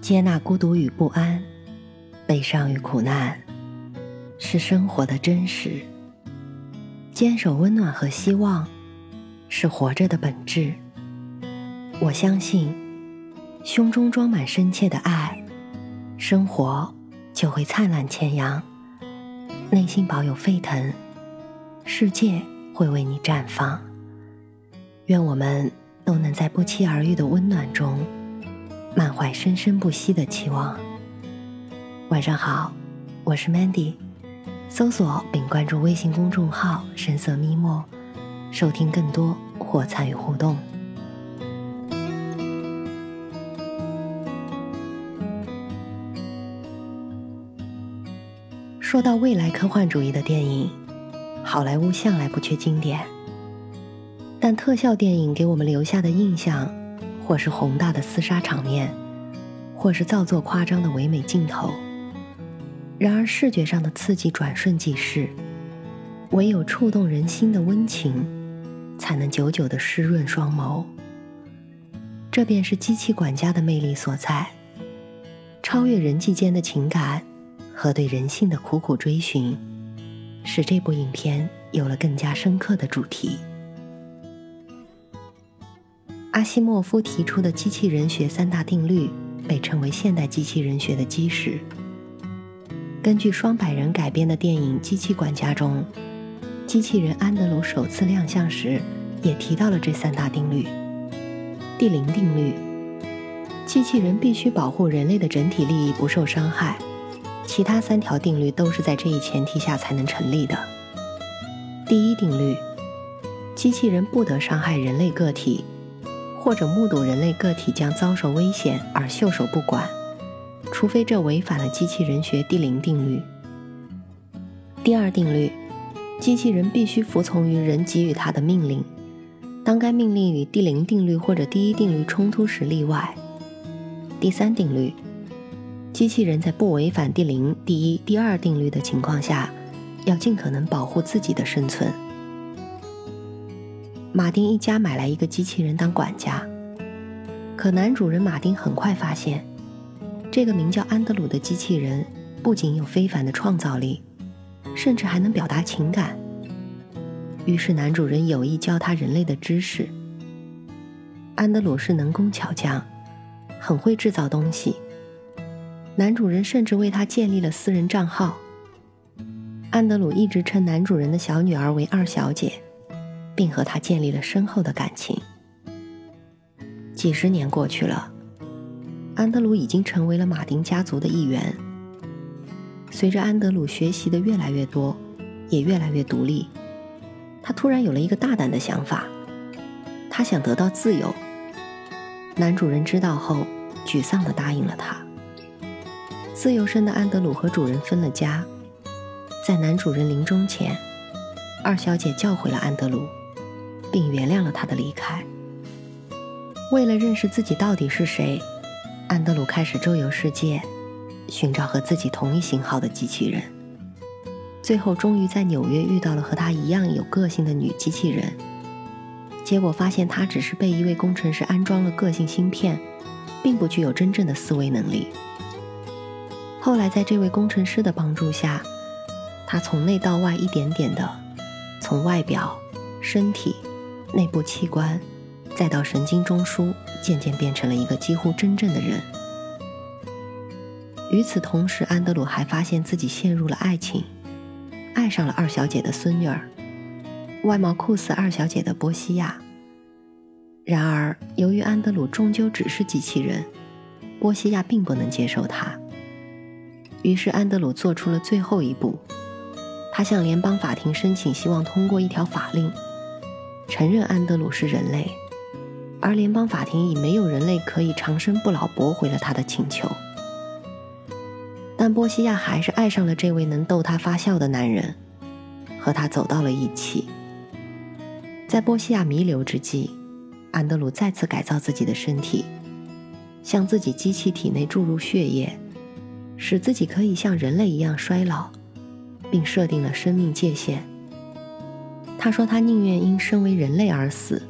接纳孤独与不安，悲伤与苦难，是生活的真实；坚守温暖和希望，是活着的本质。我相信，胸中装满深切的爱，生活就会灿烂千阳；内心保有沸腾，世界会为你绽放。愿我们都能在不期而遇的温暖中。满怀生生不息的期望。晚上好，我是 Mandy，搜索并关注微信公众号“深色咪墨”，收听更多或参与互动。说到未来科幻主义的电影，好莱坞向来不缺经典，但特效电影给我们留下的印象。或是宏大的厮杀场面，或是造作夸张的唯美镜头。然而，视觉上的刺激转瞬即逝，唯有触动人心的温情，才能久久的湿润双眸。这便是机器管家的魅力所在，超越人际间的情感和对人性的苦苦追寻，使这部影片有了更加深刻的主题。阿西莫夫提出的机器人学三大定律被称为现代机器人学的基石。根据双百人改编的电影《机器管家》中，机器人安德鲁首次亮相时也提到了这三大定律。第零定律：机器人必须保护人类的整体利益不受伤害。其他三条定律都是在这一前提下才能成立的。第一定律：机器人不得伤害人类个体。或者目睹人类个体将遭受危险而袖手不管，除非这违反了机器人学第零定律。第二定律，机器人必须服从于人给予它的命令，当该命令与第零定律或者第一定律冲突时例外。第三定律，机器人在不违反第零、第一、第二定律的情况下，要尽可能保护自己的生存。马丁一家买来一个机器人当管家，可男主人马丁很快发现，这个名叫安德鲁的机器人不仅有非凡的创造力，甚至还能表达情感。于是男主人有意教他人类的知识。安德鲁是能工巧匠，很会制造东西。男主人甚至为他建立了私人账号。安德鲁一直称男主人的小女儿为二小姐。并和他建立了深厚的感情。几十年过去了，安德鲁已经成为了马丁家族的一员。随着安德鲁学习的越来越多，也越来越独立，他突然有了一个大胆的想法，他想得到自由。男主人知道后，沮丧地答应了他。自由身的安德鲁和主人分了家，在男主人临终前，二小姐叫回了安德鲁。并原谅了他的离开。为了认识自己到底是谁，安德鲁开始周游世界，寻找和自己同一型号的机器人。最后，终于在纽约遇到了和他一样有个性的女机器人。结果发现，她只是被一位工程师安装了个性芯片，并不具有真正的思维能力。后来，在这位工程师的帮助下，他从内到外一点点的，从外表、身体。内部器官，再到神经中枢，渐渐变成了一个几乎真正的人。与此同时，安德鲁还发现自己陷入了爱情，爱上了二小姐的孙女儿，外貌酷似二小姐的波西亚。然而，由于安德鲁终究只是机器人，波西亚并不能接受他。于是，安德鲁做出了最后一步，他向联邦法庭申请，希望通过一条法令。承认安德鲁是人类，而联邦法庭以没有人类可以长生不老驳回了他的请求。但波西亚还是爱上了这位能逗他发笑的男人，和他走到了一起。在波西亚弥留之际，安德鲁再次改造自己的身体，向自己机器体内注入血液，使自己可以像人类一样衰老，并设定了生命界限。他说：“他宁愿因身为人类而死，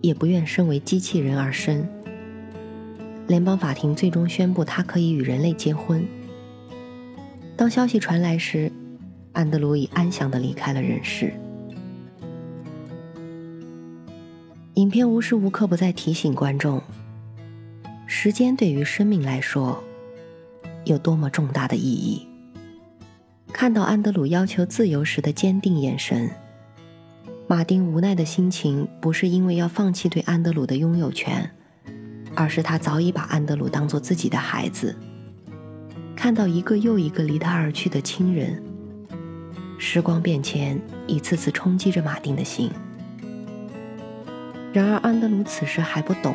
也不愿身为机器人而生。”联邦法庭最终宣布他可以与人类结婚。当消息传来时，安德鲁已安详地离开了人世。影片无时无刻不在提醒观众：时间对于生命来说有多么重大的意义。看到安德鲁要求自由时的坚定眼神，马丁无奈的心情不是因为要放弃对安德鲁的拥有权，而是他早已把安德鲁当做自己的孩子。看到一个又一个离他而去的亲人，时光变迁一次次冲击着马丁的心。然而，安德鲁此时还不懂，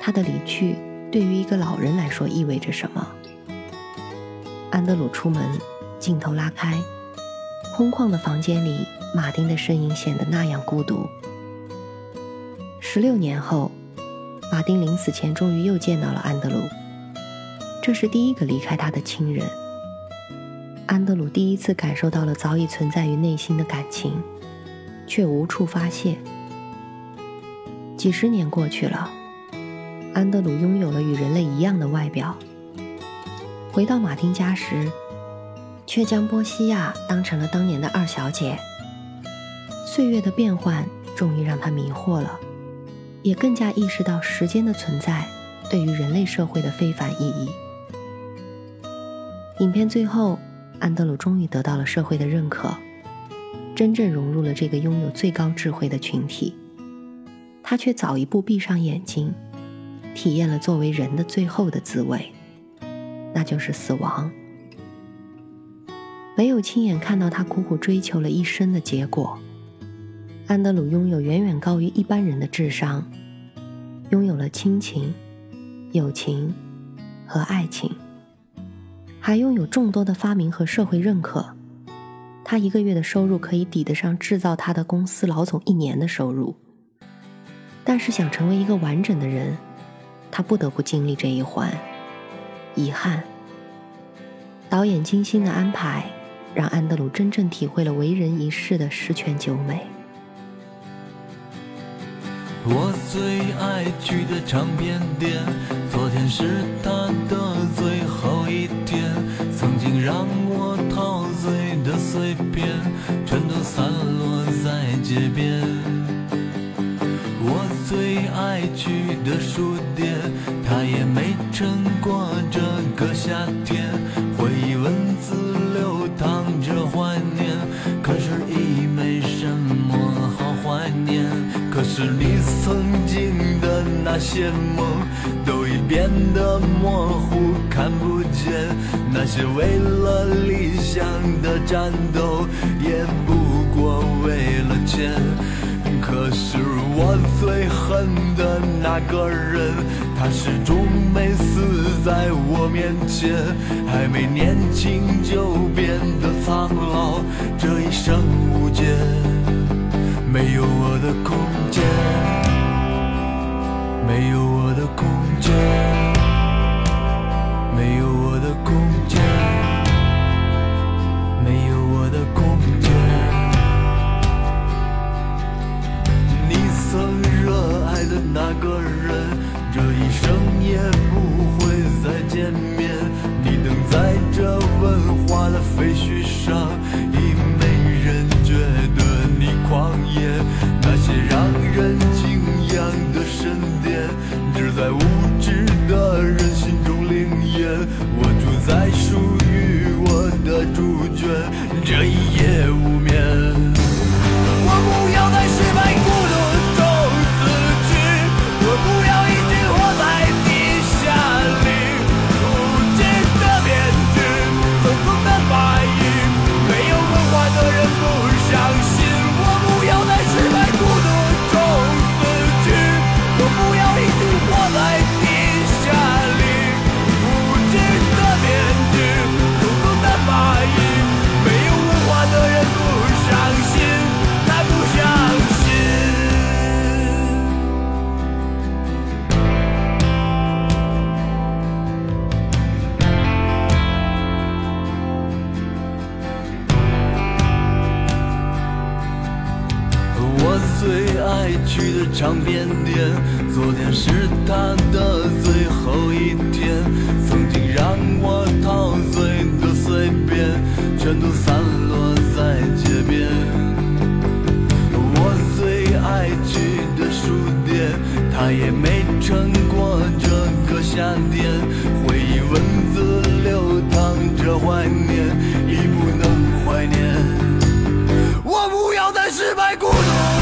他的离去对于一个老人来说意味着什么。安德鲁出门，镜头拉开，空旷的房间里，马丁的身影显得那样孤独。十六年后，马丁临死前终于又见到了安德鲁。这是第一个离开他的亲人。安德鲁第一次感受到了早已存在于内心的感情，却无处发泄。几十年过去了，安德鲁拥有了与人类一样的外表。回到马丁家时，却将波西亚当成了当年的二小姐。岁月的变换终于让他迷惑了，也更加意识到时间的存在对于人类社会的非凡意义。影片最后，安德鲁终于得到了社会的认可，真正融入了这个拥有最高智慧的群体。他却早一步闭上眼睛，体验了作为人的最后的滋味，那就是死亡。没有亲眼看到他苦苦追求了一生的结果。安德鲁拥有远远高于一般人的智商，拥有了亲情、友情和爱情。还拥有众多的发明和社会认可，他一个月的收入可以抵得上制造他的公司老总一年的收入。但是想成为一个完整的人，他不得不经历这一环。遗憾，导演精心的安排，让安德鲁真正体会了为人一世的十全九美。我最爱去的唱片店，昨天是他的最后一天。曾经让我陶醉的碎片，全都散落在街边。我最爱去的书店，他也没撑过这个夏天。回忆文字流淌着怀念，可是已没什么好怀念。可是你曾经的那些梦，都已变得模糊，看不见。那些为了理想的战斗，也不过为了钱。可是我最恨的那个人，他始终没死在我面前，还没年轻就变得苍老，这一生无解。没有我的空间，没有我的空间，没有我的空间，我住在属于我的猪圈，这一夜无眠。去的唱片店，昨天是他的最后一天，曾经让我陶醉的碎片全都散落在街边。我最爱去的书店，他也没撑过这个夏天。回忆文字流淌着怀念，已不能怀念。我不要再失败孤独。